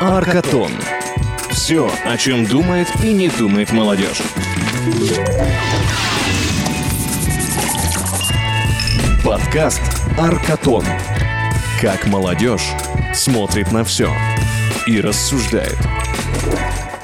Аркатон. Все, о чем думает и не думает молодежь. Подкаст Аркатон. Как молодежь смотрит на все и рассуждает.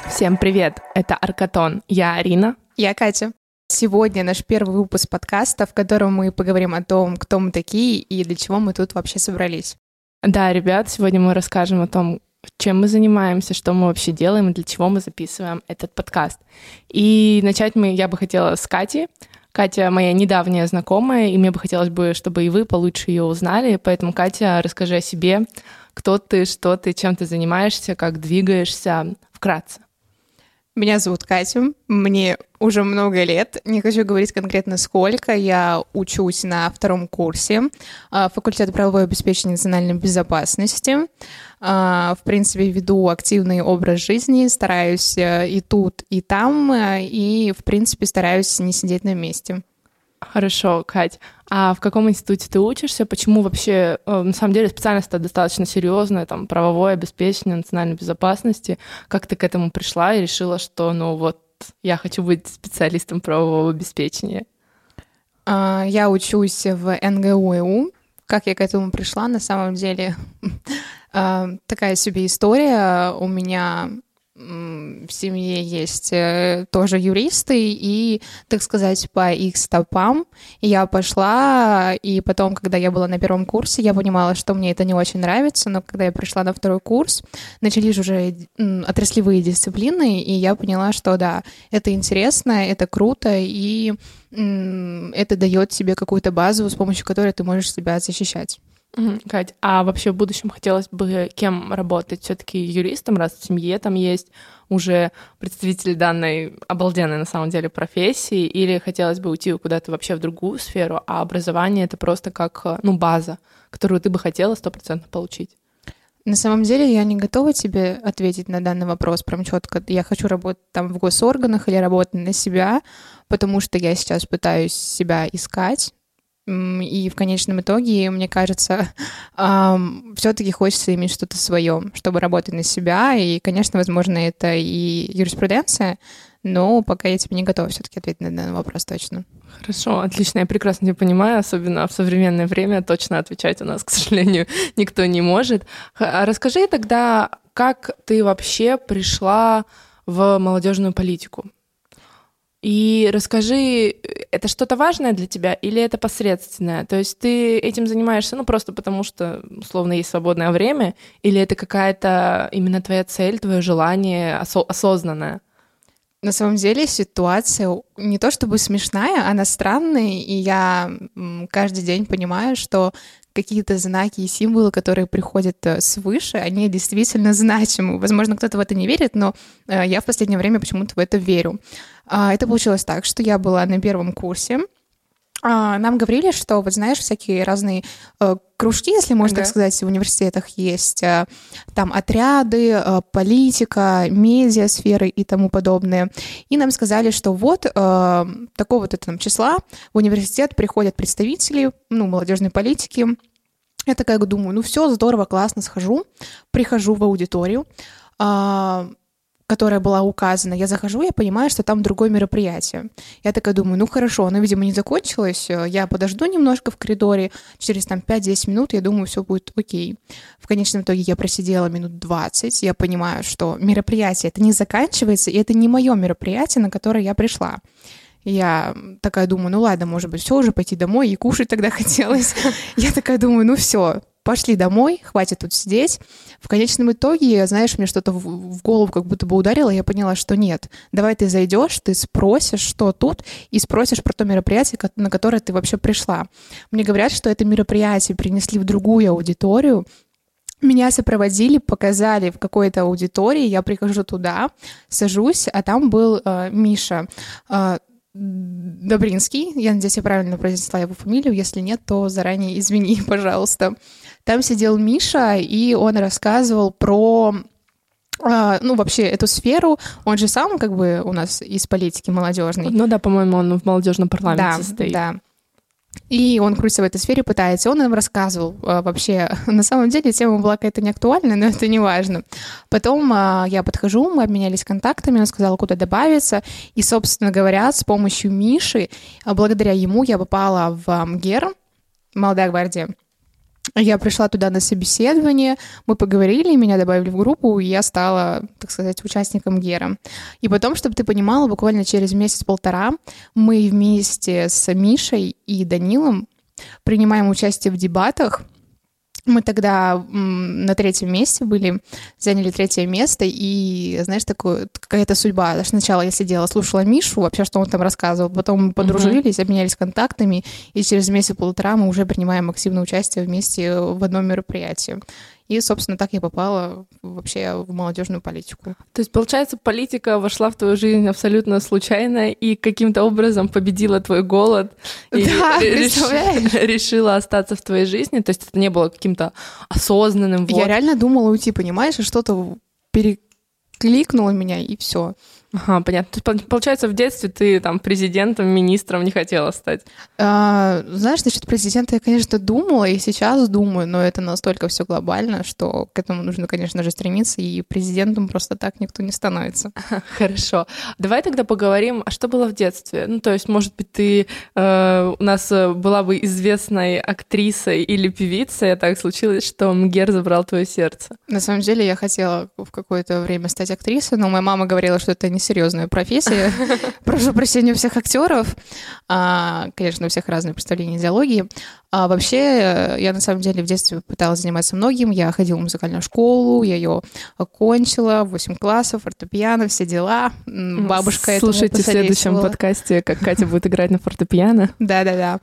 Всем привет, это Аркатон. Я Арина. Я Катя. Сегодня наш первый выпуск подкаста, в котором мы поговорим о том, кто мы такие и для чего мы тут вообще собрались. Да, ребят, сегодня мы расскажем о том, чем мы занимаемся, что мы вообще делаем и для чего мы записываем этот подкаст. И начать мы, я бы хотела с Кати. Катя моя недавняя знакомая, и мне бы хотелось бы, чтобы и вы получше ее узнали. Поэтому, Катя, расскажи о себе, кто ты, что ты, чем ты занимаешься, как двигаешься, вкратце. Меня зовут Катя, мне уже много лет, не хочу говорить конкретно сколько, я учусь на втором курсе а, факультета правовой обеспечения национальной безопасности. А, в принципе, веду активный образ жизни, стараюсь э, и тут, и там, э, и, в принципе, стараюсь не сидеть на месте. Хорошо, Кать. А в каком институте ты учишься? Почему вообще, э, на самом деле, специальность достаточно серьезная, там, правовое обеспечение национальной безопасности. Как ты к этому пришла и решила, что, ну вот, я хочу быть специалистом правового обеспечения? А, я учусь в НГУ. Как я к этому пришла, на самом деле, а, такая себе история. У меня в семье есть э, тоже юристы, и, так сказать, по их стопам я пошла, и потом, когда я была на первом курсе, я понимала, что мне это не очень нравится, но когда я пришла на второй курс, начались уже отраслевые дисциплины, и я поняла, что да, это интересно, это круто, и это дает тебе какую-то базу, с помощью которой ты можешь себя защищать. Кать, а вообще в будущем хотелось бы кем работать? Все-таки юристом, раз в семье там есть уже представитель данной обалденной на самом деле профессии, или хотелось бы уйти куда-то вообще в другую сферу, а образование это просто как, ну, база, которую ты бы хотела стопроцентно получить? На самом деле я не готова тебе ответить на данный вопрос прям четко. Я хочу работать там в госорганах или работать на себя, потому что я сейчас пытаюсь себя искать, и в конечном итоге, мне кажется, эм, все-таки хочется иметь что-то свое, чтобы работать на себя. И, конечно, возможно, это и юриспруденция, но пока я тебе не готова все-таки ответить на данный вопрос точно. Хорошо, отлично, я прекрасно тебя понимаю, особенно в современное время точно отвечать у нас, к сожалению, никто не может. А расскажи тогда, как ты вообще пришла в молодежную политику? И расскажи, это что-то важное для тебя или это посредственное? То есть ты этим занимаешься, ну, просто потому что, условно, есть свободное время, или это какая-то именно твоя цель, твое желание осо- осознанное? На самом деле ситуация не то чтобы смешная, она странная, и я каждый день понимаю, что какие-то знаки и символы, которые приходят э, свыше, они действительно значимы. Возможно, кто-то в это не верит, но э, я в последнее время почему-то в это верю. А, это получилось так, что я была на первом курсе, нам говорили, что, вот знаешь, всякие разные э, кружки, если можно okay. так сказать, в университетах есть э, там отряды, э, политика, медиасферы и тому подобное. И нам сказали, что вот э, такого вот этого числа в университет приходят представители, ну, молодежной политики. Я такая думаю, ну все, здорово, классно, схожу, прихожу в аудиторию, э, которая была указана, я захожу, я понимаю, что там другое мероприятие. Я такая думаю, ну хорошо, оно, видимо, не закончилось, э, я подожду немножко в коридоре, через там 5-10 минут, я думаю, все будет окей. В конечном итоге я просидела минут 20, я понимаю, что мероприятие это не заканчивается, и это не мое мероприятие, на которое я пришла. Я такая думаю, ну ладно, может быть, все уже пойти домой и кушать тогда хотелось. Я такая думаю, ну все, пошли домой, хватит тут сидеть. В конечном итоге, знаешь, мне что-то в голову как будто бы ударило, я поняла, что нет, давай ты зайдешь, ты спросишь, что тут, и спросишь про то мероприятие, на которое ты вообще пришла. Мне говорят, что это мероприятие принесли в другую аудиторию, меня сопроводили, показали в какой-то аудитории, я прихожу туда, сажусь, а там был э, Миша. Э, Добринский, я надеюсь, я правильно произнесла его фамилию, если нет, то заранее извини, пожалуйста. Там сидел Миша, и он рассказывал про а, ну, вообще, эту сферу, он же сам как бы у нас из политики молодежной. Ну да, по-моему, он в молодежном парламенте да, стоит. Да, И он крутится в этой сфере, пытается. Он нам рассказывал а, вообще. На самом деле тема была какая-то не актуальна, но это не важно. Потом а, я подхожу, мы обменялись контактами, он сказал, куда добавиться. И, собственно говоря, с помощью Миши, а, благодаря ему я попала в МГЕР, Молодая гвардия. Я пришла туда на собеседование, мы поговорили, меня добавили в группу, и я стала, так сказать, участником ГЕРа. И потом, чтобы ты понимала, буквально через месяц-полтора мы вместе с Мишей и Данилом принимаем участие в дебатах мы тогда на третьем месте были, заняли третье место, и, знаешь, такое, какая-то судьба. Сначала я сидела, слушала Мишу, вообще, что он там рассказывал, потом мы подружились, uh-huh. обменялись контактами, и через месяц-полтора мы уже принимаем активное участие вместе в одном мероприятии. И, собственно, так я попала вообще в молодежную политику. То есть, получается, политика вошла в твою жизнь абсолютно случайно и каким-то образом победила твой голод и да, реш... решила остаться в твоей жизни. То есть это не было каким-то осознанным. Вот. Я реально думала уйти, понимаешь, и что-то перекликнуло меня, и все. Ага, понятно. То есть, получается, в детстве ты там президентом, министром не хотела стать? А, знаешь, насчет президента я, конечно, думала, и сейчас думаю, но это настолько все глобально, что к этому нужно, конечно же, стремиться, и президентом просто так никто не становится. Хорошо. Давай тогда поговорим, а что было в детстве? Ну, то есть, может быть, ты э, у нас э, была бы известной актрисой или певицей, а так случилось, что МГЕР забрал твое сердце. На самом деле, я хотела в какое-то время стать актрисой, но моя мама говорила, что это не серьезная профессия. Прошу прощения у всех актеров. А, конечно, у всех разные представления идеологии. А вообще, я на самом деле в детстве пыталась заниматься многим. Я ходила в музыкальную школу, я ее окончила, 8 классов, фортепиано, все дела. Бабушка Слушайте в следующем подкасте, как Катя будет играть на фортепиано. Да-да-да.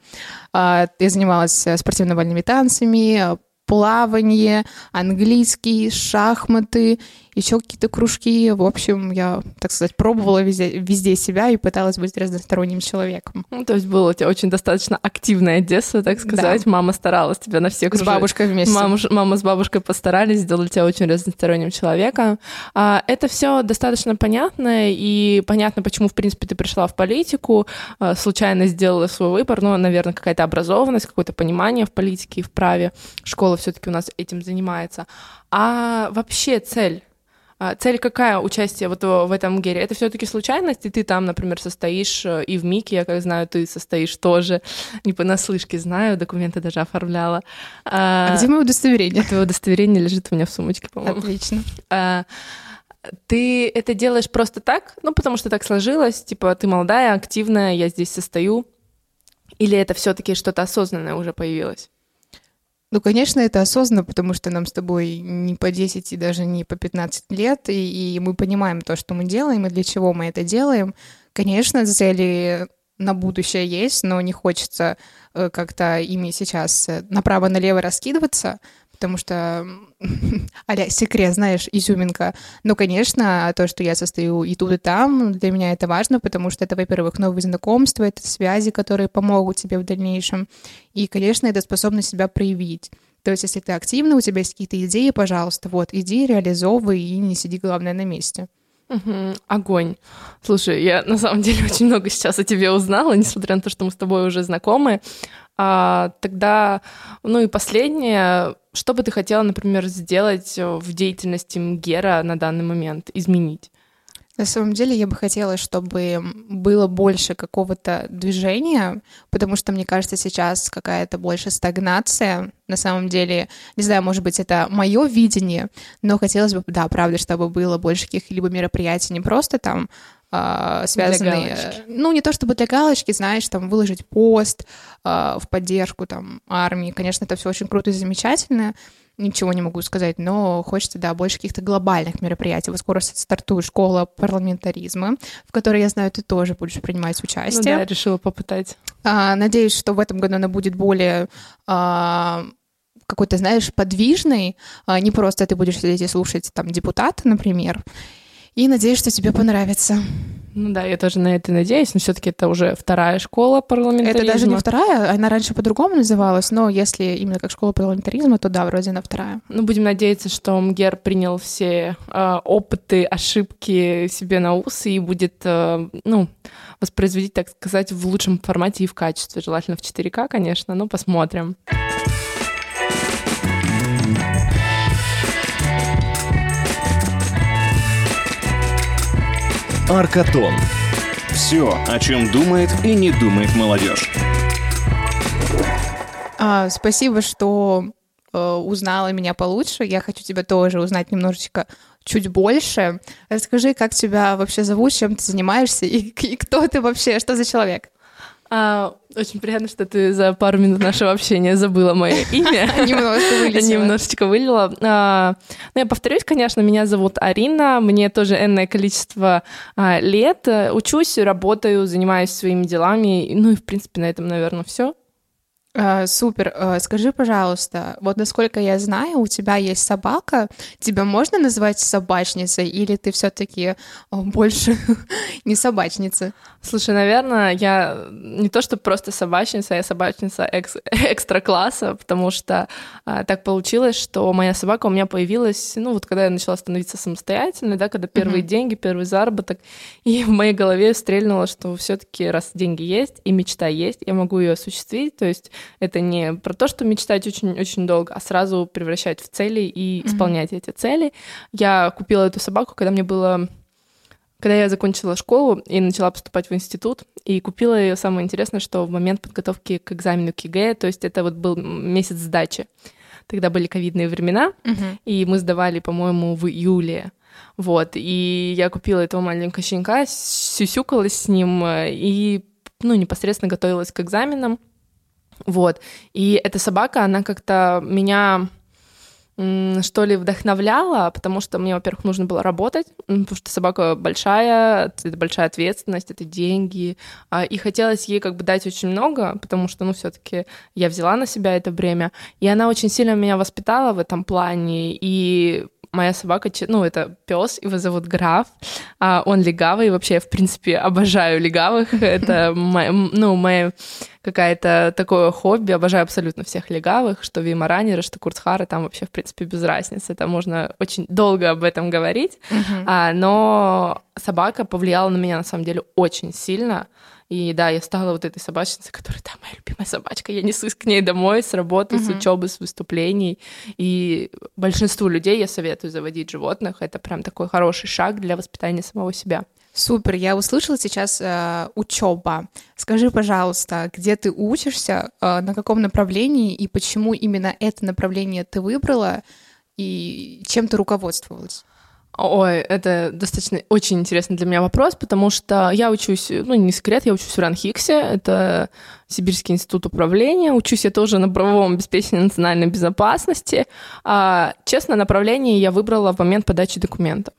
А, я занималась спортивно-бальными танцами, плавание, английский, шахматы еще какие-то кружки. В общем, я, так сказать, пробовала везде, везде себя и пыталась быть разносторонним человеком. Ну, то есть было у тебя очень достаточно активное детство, так сказать. Да. Мама старалась тебя на все кружки. С бабушкой вместе. Мама, мама с бабушкой постарались, сделали тебя очень разносторонним человеком. А, это все достаточно понятно, и понятно, почему, в принципе, ты пришла в политику, а, случайно сделала свой выбор, ну, наверное, какая-то образованность, какое-то понимание в политике и в праве. Школа все-таки у нас этим занимается. А вообще цель цель какая участие вот в этом гере? Это все-таки случайность, и ты там, например, состоишь, э, и в МИКе, я как знаю, ты состоишь тоже, не понаслышке знаю, документы даже оформляла. А, а где мое удостоверение? Твое удостоверение лежит у меня в сумочке, по-моему. Отлично. А, ты это делаешь просто так, ну, потому что так сложилось, типа, ты молодая, активная, я здесь состою, или это все-таки что-то осознанное уже появилось? Ну, конечно, это осознанно, потому что нам с тобой не по 10 и даже не по 15 лет, и, и мы понимаем то, что мы делаем, и для чего мы это делаем. Конечно, цели на будущее есть, но не хочется э, как-то ими сейчас э, направо-налево раскидываться, потому что а секрет, знаешь, изюминка. Но, конечно, то, что я состою и тут, и там, для меня это важно, потому что это, во-первых, новые знакомства, это связи, которые помогут тебе в дальнейшем. И, конечно, это способность себя проявить. То есть, если ты активный, у тебя есть какие-то идеи, пожалуйста, вот, иди, реализовывай и не сиди, главное, на месте. Угу, огонь. Слушай, я на самом деле очень много сейчас о тебе узнала, несмотря на то, что мы с тобой уже знакомы. А, тогда, ну и последнее, что бы ты хотела, например, сделать в деятельности МГЕРа на данный момент, изменить? На самом деле я бы хотела, чтобы было больше какого-то движения, потому что, мне кажется, сейчас какая-то больше стагнация. На самом деле, не знаю, может быть, это мое видение, но хотелось бы, да, правда, чтобы было больше каких-либо мероприятий, не просто там э, связанные... Ну, не то чтобы для галочки, знаешь, там, выложить пост э, в поддержку там армии. Конечно, это все очень круто и замечательно, ничего не могу сказать, но хочется, да, больше каких-то глобальных мероприятий. Вот скоро стартует школа парламентаризма, в которой, я знаю, ты тоже будешь принимать участие. Ну да, решила попытать. А, надеюсь, что в этом году она будет более а, какой-то, знаешь, подвижный, а, не просто ты будешь сидеть и слушать там депутата, например, И надеюсь, что тебе понравится. Ну да, я тоже на это надеюсь, но все-таки это уже вторая школа парламентаризма. Это даже не вторая, она раньше по-другому называлась, но если именно как школа парламентаризма, то да, вроде она вторая. Ну, будем надеяться, что МГЕР принял все э, опыты, ошибки себе на ус и будет, э, ну, воспроизводить, так сказать, в лучшем формате и в качестве. Желательно в 4К, конечно, но посмотрим. Аркатон. Все, о чем думает и не думает молодежь. А, спасибо, что э, узнала меня получше. Я хочу тебя тоже узнать немножечко чуть больше. Расскажи, как тебя вообще зовут, чем ты занимаешься и, и кто ты вообще, что за человек? А, очень приятно, что ты за пару минут нашего общения забыла мое имя. Немножко вылетела. Немножечко вылила. Ну, я повторюсь, конечно, меня зовут Арина, мне тоже энное количество а, лет. Учусь, работаю, занимаюсь своими делами. Ну и, в принципе, на этом, наверное, все. А, супер. А, скажи, пожалуйста, вот насколько я знаю, у тебя есть собака. Тебя можно назвать собачницей, или ты все-таки а, больше не собачница? Слушай, наверное, я не то, что просто собачница, я собачница экс- экстра класса, потому что а, так получилось, что моя собака у меня появилась, ну вот когда я начала становиться самостоятельной, да, когда первые mm-hmm. деньги, первый заработок, и в моей голове стрельнуло, что все-таки раз деньги есть и мечта есть, я могу ее осуществить, то есть это не про то, что мечтать очень-очень долго, а сразу превращать в цели и исполнять mm-hmm. эти цели. Я купила эту собаку, когда мне было когда я закончила школу и начала поступать в институт, и купила ее, самое интересное, что в момент подготовки к экзамену КИГЭ, то есть это вот был месяц сдачи. Тогда были ковидные времена, uh-huh. и мы сдавали, по-моему, в июле. Вот, и я купила этого маленького щенка, сюсюкалась с ним и, ну, непосредственно готовилась к экзаменам. Вот. И эта собака, она как-то меня что ли, вдохновляла, потому что мне, во-первых, нужно было работать, потому что собака большая, это большая ответственность, это деньги, а, и хотелось ей как бы дать очень много, потому что, ну, все таки я взяла на себя это бремя, и она очень сильно меня воспитала в этом плане, и моя собака, ну, это пес, его зовут Граф, а он легавый, вообще я, в принципе, обожаю легавых, это, ну, моя какая-то такое хобби, обожаю абсолютно всех легавых, что Вимаранера, что Курцхара, там вообще, в принципе, без разницы, это можно очень долго об этом говорить, а, но собака повлияла на меня, на самом деле, очень сильно, и да, я стала вот этой собачницей, которая, да, моя любимая собачка. Я несусь к ней домой с работы, uh-huh. с учебы, с выступлений. И большинству людей я советую заводить животных. Это прям такой хороший шаг для воспитания самого себя. Супер, я услышала сейчас э, учеба. Скажи, пожалуйста, где ты учишься, э, на каком направлении и почему именно это направление ты выбрала и чем ты руководствовалась? Ой, это достаточно очень интересный для меня вопрос, потому что я учусь, ну, не секрет, я учусь в РАНХИКСе, это Сибирский институт управления, учусь я тоже на правовом обеспечении национальной безопасности. А, честно, направление я выбрала в момент подачи документов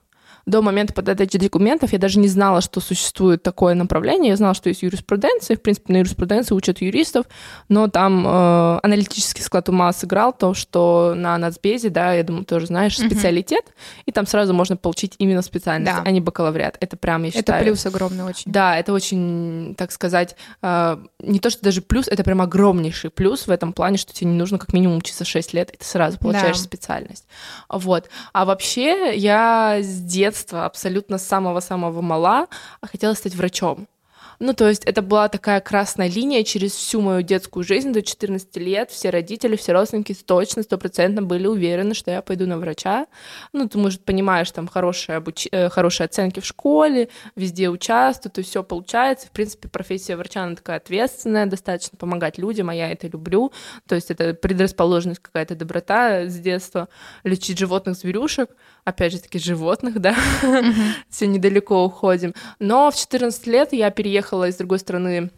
до момента подачи документов я даже не знала, что существует такое направление. Я знала, что есть юриспруденция. В принципе, на юриспруденции учат юристов, но там э, аналитический склад ума сыграл то, что на нацбезе, да, я думаю, тоже знаешь, специалитет, mm-hmm. и там сразу можно получить именно специальность, да. а не бакалавриат. Это прям, я считаю... Это плюс огромный очень. Да, это очень, так сказать, э, не то, что даже плюс, это прям огромнейший плюс в этом плане, что тебе не нужно как минимум учиться 6 лет, и ты сразу получаешь да. специальность. Вот. А вообще я с детства детства, абсолютно с самого-самого мала, а хотела стать врачом. Ну, то есть это была такая красная линия через всю мою детскую жизнь до 14 лет. Все родители, все родственники точно, стопроцентно были уверены, что я пойду на врача. Ну, ты, может, понимаешь, там хорошие, обуч... Э, хорошие оценки в школе, везде участвую, то есть все получается. В принципе, профессия врача, она такая ответственная, достаточно помогать людям, а я это люблю. То есть это предрасположенность, какая-то доброта с детства, лечить животных, зверюшек опять же таки, животных, да, mm-hmm. все недалеко уходим. Но в 14 лет я переехала из другой страны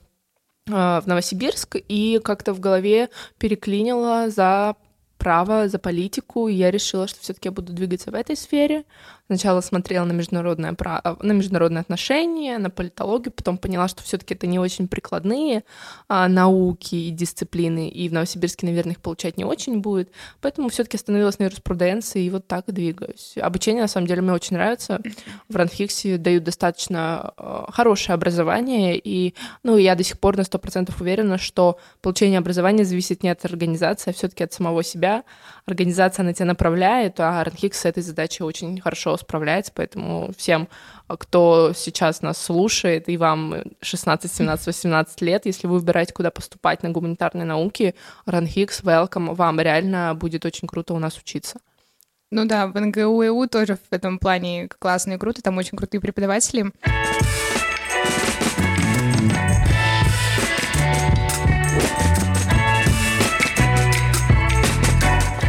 а, в Новосибирск и как-то в голове переклинила за право, за политику, и я решила, что все-таки я буду двигаться в этой сфере. Сначала смотрела на международное право, на международные отношения, на политологию, потом поняла, что все-таки это не очень прикладные а, науки и дисциплины, и в Новосибирске, наверное, их получать не очень будет. Поэтому все-таки остановилась на юриспруденции, и вот так двигаюсь. Обучение, на самом деле, мне очень нравится. В Ранхиксе дают достаточно а, хорошее образование, и ну, я до сих пор на 100% уверена, что получение образования зависит не от организации, а все-таки от самого себя. Организация на тебя направляет, а Ранхикс с этой задачей очень хорошо справляется, поэтому всем, кто сейчас нас слушает, и вам 16, 17, 18 лет, если вы выбираете, куда поступать на гуманитарные науки, Ранхикс, welcome, вам реально будет очень круто у нас учиться. Ну да, в НГУ тоже в этом плане классно и круто, там очень крутые преподаватели.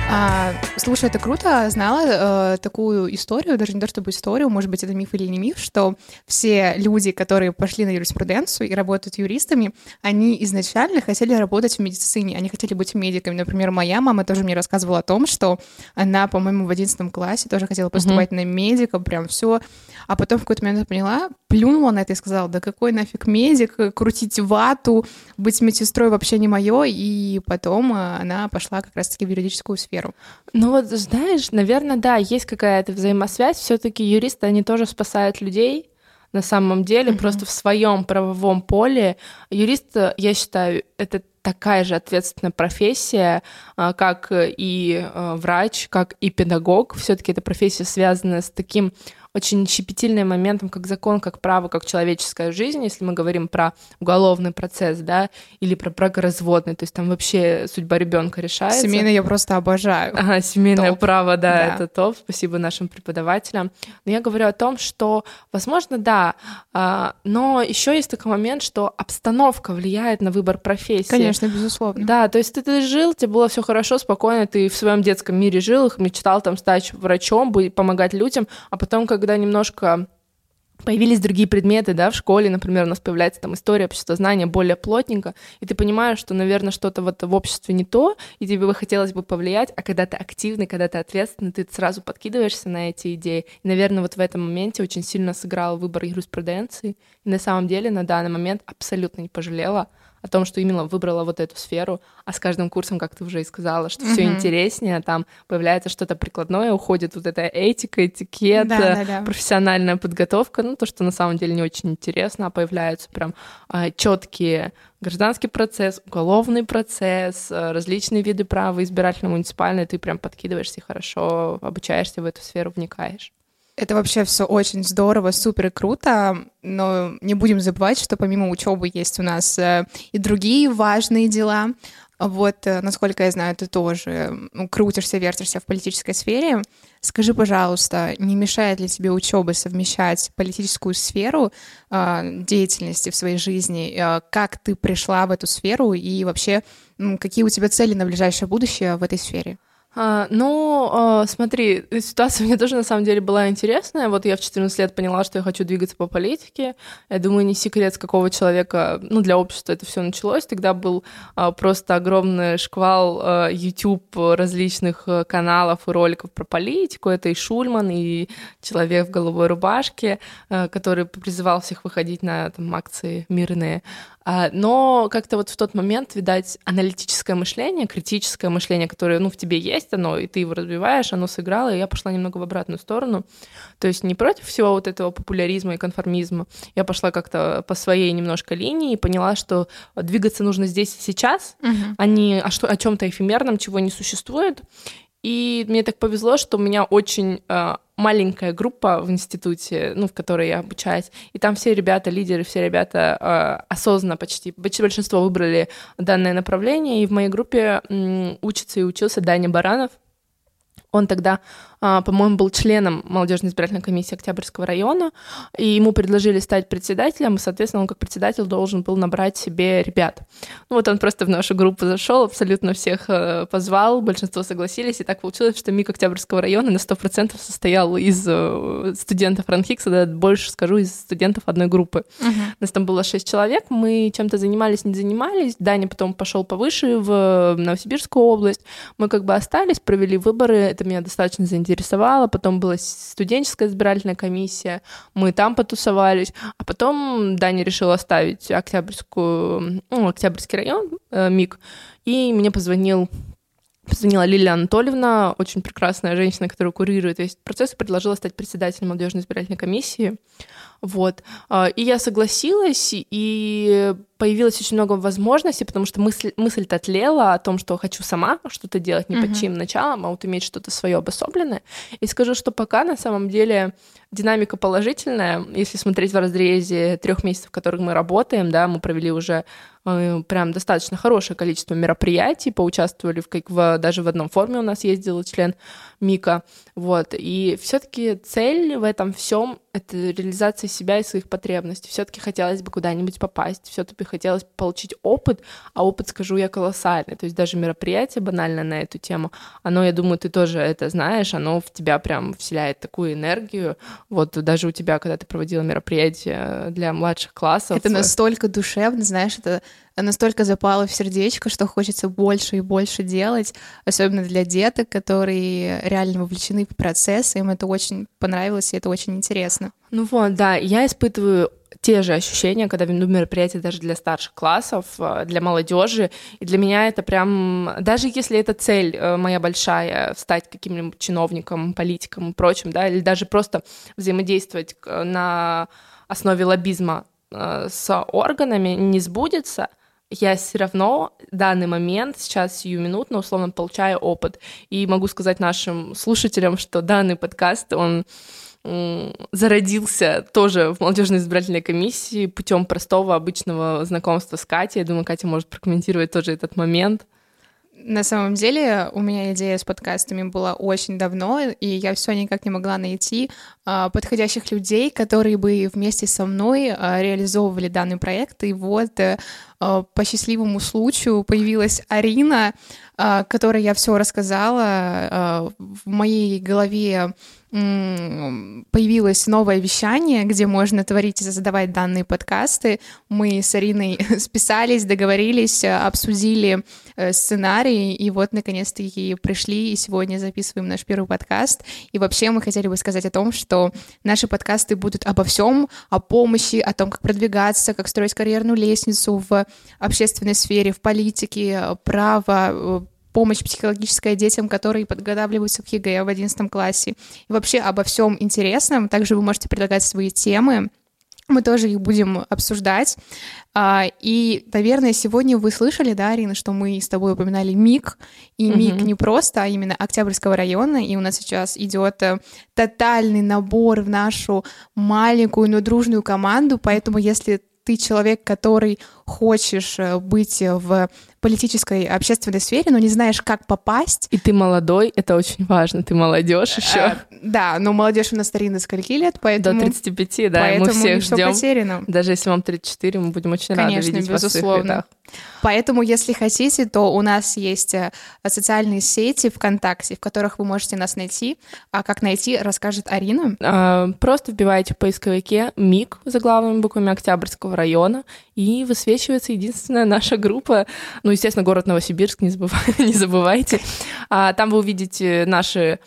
А, слушай, это круто. Знала э, такую историю, даже не то чтобы историю, может быть, это миф или не миф, что все люди, которые пошли на юриспруденцию и работают юристами, они изначально хотели работать в медицине, они хотели быть медиками. Например, моя мама тоже мне рассказывала о том, что она, по-моему, в одиннадцатом классе тоже хотела поступать mm-hmm. на медика, прям все. А потом в какой-то момент поняла, плюнула на это и сказала, да какой нафиг медик, крутить вату, быть медсестрой вообще не мое. И потом э, она пошла как раз-таки в юридическую сферу. Ну вот, знаешь, наверное, да, есть какая-то взаимосвязь. Все-таки юристы, они тоже спасают людей на самом деле, mm-hmm. просто в своем правовом поле. Юрист, я считаю, это такая же ответственная профессия, а, как и а, врач, как и педагог. Все-таки эта профессия связана с таким очень щепетильным моментом, как закон, как право, как человеческая жизнь, если мы говорим про уголовный процесс, да, или про бракоразводный, то есть там вообще судьба ребенка решается. Семейное я просто обожаю. Ага, семейное топ. право, да, да, это топ, спасибо нашим преподавателям. Но я говорю о том, что, возможно, да, а, но еще есть такой момент, что обстановка влияет на выбор профессии. Конечно, безусловно. Да, то есть ты, ты жил, тебе было все хорошо, спокойно, ты в своем детском мире жил, мечтал там стать врачом, помогать людям, а потом, когда когда немножко появились другие предметы, да, в школе, например, у нас появляется там история общества знания более плотненько, и ты понимаешь, что, наверное, что-то вот в обществе не то, и тебе бы хотелось бы повлиять, а когда ты активный, когда ты ответственный, ты сразу подкидываешься на эти идеи. И, наверное, вот в этом моменте очень сильно сыграл выбор юриспруденции, на самом деле на данный момент абсолютно не пожалела о том, что именно выбрала вот эту сферу, а с каждым курсом, как ты уже и сказала, что mm-hmm. все интереснее, там появляется что-то прикладное, уходит вот эта этика, этикет, да, да, да. профессиональная подготовка, ну то, что на самом деле не очень интересно, а появляются прям а, четкие гражданский процесс, уголовный процесс, а, различные виды права, избирательно муниципальное, ты прям подкидываешься и хорошо обучаешься в эту сферу, вникаешь. Это вообще все очень здорово, супер круто, но не будем забывать, что помимо учебы есть у нас э, и другие важные дела. Вот, э, насколько я знаю, ты тоже крутишься, вертишься в политической сфере. Скажи, пожалуйста, не мешает ли тебе учеба совмещать политическую сферу э, деятельности в своей жизни? Как ты пришла в эту сферу и вообще какие у тебя цели на ближайшее будущее в этой сфере? Ну, смотри, ситуация у меня тоже на самом деле была интересная. Вот я в 14 лет поняла, что я хочу двигаться по политике. Я думаю, не секрет, с какого человека, ну, для общества это все началось. Тогда был а, просто огромный шквал YouTube различных каналов и роликов про политику. Это и Шульман, и человек в голубой рубашке, который призывал всех выходить на там, акции мирные. А, но как-то вот в тот момент, видать, аналитическое мышление, критическое мышление, которое, ну, в тебе есть оно, и ты его развиваешь, оно сыграло, и я пошла немного в обратную сторону. То есть не против всего вот этого популяризма и конформизма. Я пошла как-то по своей немножко линии и поняла, что двигаться нужно здесь и сейчас, uh-huh. а не о, что, о чем-то эфемерном, чего не существует. И мне так повезло, что у меня очень э, маленькая группа в институте, ну, в которой я обучаюсь, и там все ребята, лидеры, все ребята э, осознанно почти, почти большинство выбрали данное направление, и в моей группе м, учится и учился Даня Баранов. Он тогда по-моему, был членом молодежной избирательной комиссии Октябрьского района, и ему предложили стать председателем, и, соответственно, он как председатель должен был набрать себе ребят. Ну вот он просто в нашу группу зашел, абсолютно всех э, позвал, большинство согласились, и так получилось, что МИК Октябрьского района на 100% состоял из э, студентов Ранхикса, да, больше скажу, из студентов одной группы. Uh-huh. Нас там было 6 человек, мы чем-то занимались, не занимались, Даня потом пошел повыше в Новосибирскую область, мы как бы остались, провели выборы, это меня достаточно заинтересовало, заинтересовало, потом была студенческая избирательная комиссия, мы там потусовались, а потом Даня решил оставить Октябрьскую, ну, Октябрьский район, э, МИГ, и мне позвонил Позвонила Лилия Анатольевна, очень прекрасная женщина, которая курирует весь процесс, и предложила стать председателем молодежной избирательной комиссии. Вот. А, и я согласилась, и появилось очень много возможностей, потому что мысль, мысль-то тлела о том, что хочу сама что-то делать, не uh-huh. под чьим началом, а вот иметь что-то свое обособленное. И скажу, что пока на самом деле динамика положительная. Если смотреть в разрезе трех месяцев, в которых мы работаем, да, мы провели уже прям достаточно хорошее количество мероприятий, поучаствовали в, как в, даже в одном форуме у нас ездил член Мика, вот. И все-таки цель в этом всем это реализация себя и своих потребностей. Все-таки хотелось бы куда-нибудь попасть, все-таки хотелось получить опыт, а опыт, скажу я, колоссальный. То есть даже мероприятие банально на эту тему, оно, я думаю, ты тоже это знаешь, оно в тебя прям вселяет такую энергию. Вот даже у тебя, когда ты проводила мероприятие для младших классов. Это настолько душевно, знаешь, это настолько запало в сердечко, что хочется больше и больше делать, особенно для деток, которые реально вовлечены в процесс, им это очень понравилось, и это очень интересно. Ну вот, да, я испытываю те же ощущения, когда веду мероприятия даже для старших классов, э, для молодежи. И для меня это прям, даже если это цель э, моя большая, стать каким-нибудь чиновником, политиком и прочим, да, или даже просто взаимодействовать на основе лоббизма э, с органами, не сбудется, я все равно данный момент, сейчас сиюминутно, условно, получаю опыт. И могу сказать нашим слушателям, что данный подкаст, он зародился тоже в молодежной избирательной комиссии путем простого обычного знакомства с Катей. Я думаю, Катя может прокомментировать тоже этот момент. На самом деле у меня идея с подкастами была очень давно, и я все никак не могла найти а, подходящих людей, которые бы вместе со мной а, реализовывали данный проект. И вот а, по счастливому случаю появилась Арина, а, которой я все рассказала. А, в моей голове появилось новое вещание, где можно творить и задавать данные подкасты. Мы с Ариной списались, договорились, обсудили э, сценарий, и вот наконец-таки пришли, и сегодня записываем наш первый подкаст. И вообще мы хотели бы сказать о том, что наши подкасты будут обо всем, о помощи, о том, как продвигаться, как строить карьерную лестницу в общественной сфере, в политике, право, помощь психологическая детям, которые подготавливаются к ЕГЭ в 11 классе. И вообще обо всем интересном. Также вы можете предлагать свои темы. Мы тоже их будем обсуждать. А, и, наверное, сегодня вы слышали, да, Арина, что мы с тобой упоминали МИГ. И МИГ mm-hmm. не просто, а именно Октябрьского района. И у нас сейчас идет э, тотальный набор в нашу маленькую, но дружную команду. Поэтому, если ты человек, который хочешь э, быть в политической общественной сфере, но не знаешь, как попасть. И ты молодой, это очень важно, ты молодежь еще. А, да, но молодежь у нас старинна скольки лет, поэтому... До 35, да, поэтому мы всех ждем. потеряно. Даже если вам 34, мы будем очень Конечно, рады видеть безусловно. вас Поэтому, если хотите, то у нас есть э, социальные сети ВКонтакте, в которых вы можете нас найти. А как найти, расскажет Арина. А, просто вбиваете в поисковике МИГ за главными буквами Октябрьского района, и высвечивается единственная наша группа. Ну, естественно, город Новосибирск, не, забывайте. не забывайте. А, там вы увидите наши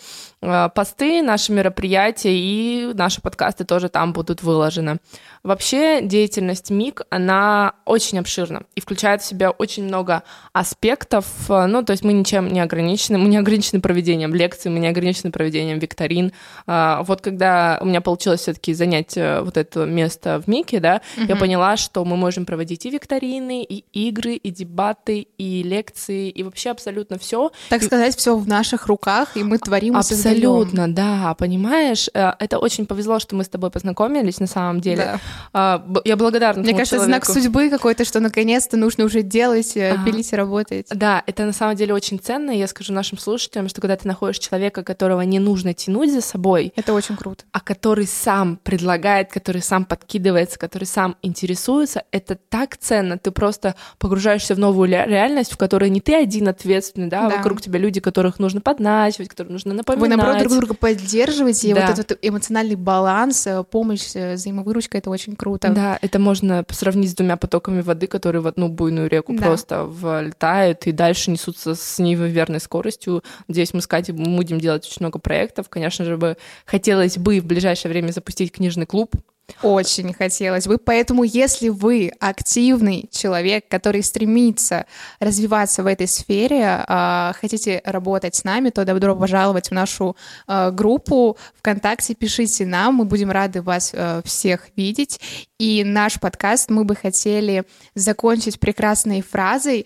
а, посты, наши мероприятия и наши подкасты тоже там будут выложены. Вообще деятельность МИГ, она очень обширна и включает в себя очень много аспектов. Ну, то есть мы ничем не ограничены. Мы не ограничены проведением лекций, мы не ограничены проведением викторин. А, вот когда у меня получилось все-таки занять э, вот это место в МИКе, да, угу. я поняла, что мы можем проводить и викторины, и игры, и дебаты, и лекции, и вообще абсолютно все. Так сказать, все в наших руках, и мы творим и Абсолютно, да, понимаешь? Э, это очень повезло, что мы с тобой познакомились на самом деле. Да. А, Я благодарна Мне кажется, человеку. знак судьбы какой-то, что наконец-то нужно уже делать, э, Ага. пилить и работать. Да, это на самом деле очень ценно. и Я скажу нашим слушателям, что когда ты находишь человека, которого не нужно тянуть за собой, Это очень круто. а который сам предлагает, который сам подкидывается, который сам интересуется, это так ценно. Ты просто погружаешься в новую реальность, в которой не ты один ответственный, да, а Да. вокруг тебя люди, которых нужно подначивать, которым нужно напоминать. Вы, наоборот, друг друга поддерживаете, и Да. вот этот эмоциональный баланс, э, помощь, э, взаимовыручка — это очень круто. Да, это можно сравнить с двумя потоками воды, которые в одну буйную реку Да. просто влетают и дальше несутся с неимоверной скоростью. Надеюсь, мы с Катей будем делать очень много проектов. Конечно же, бы хотелось бы в ближайшее время запустить книжный клуб. Очень хотелось бы. Поэтому, если вы активный человек, который стремится развиваться в этой сфере, а, хотите работать с нами, то добро пожаловать в нашу а, группу ВКонтакте. Пишите нам, мы будем рады вас а, всех видеть. И наш подкаст мы бы хотели закончить прекрасной фразой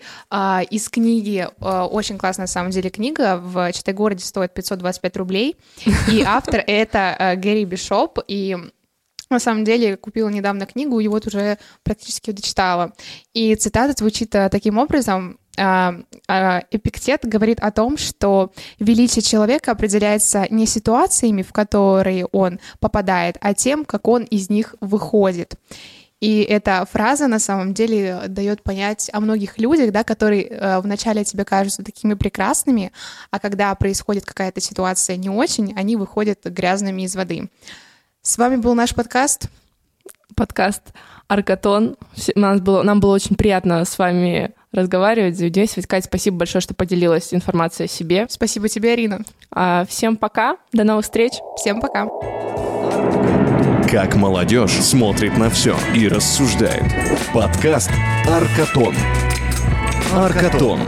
из книги. Очень классная, на самом деле, книга. В Читай-городе стоит 525 рублей. И автор — это Гэри Бишоп. И на самом деле купила недавно книгу и вот уже практически дочитала. И цитата звучит э, таким образом. А, а, Эпиктет говорит о том, что величие человека определяется не ситуациями, в которые он попадает, а тем, как он из них выходит. И эта фраза на самом деле дает понять о многих людях, да, которые э, вначале тебе кажутся такими прекрасными, а когда происходит какая-то ситуация не очень, они выходят грязными из воды. С вами был наш подкаст. Подкаст Аркатон. Нам было, нам было очень приятно с вами разговаривать, взаимодействовать. Катя, спасибо большое, что поделилась информацией о себе. Спасибо тебе, Арина. А, Всем пока, до новых встреч. Всем пока. Как молодежь смотрит на все и рассуждает. Подкаст Аркатон. Аркатон.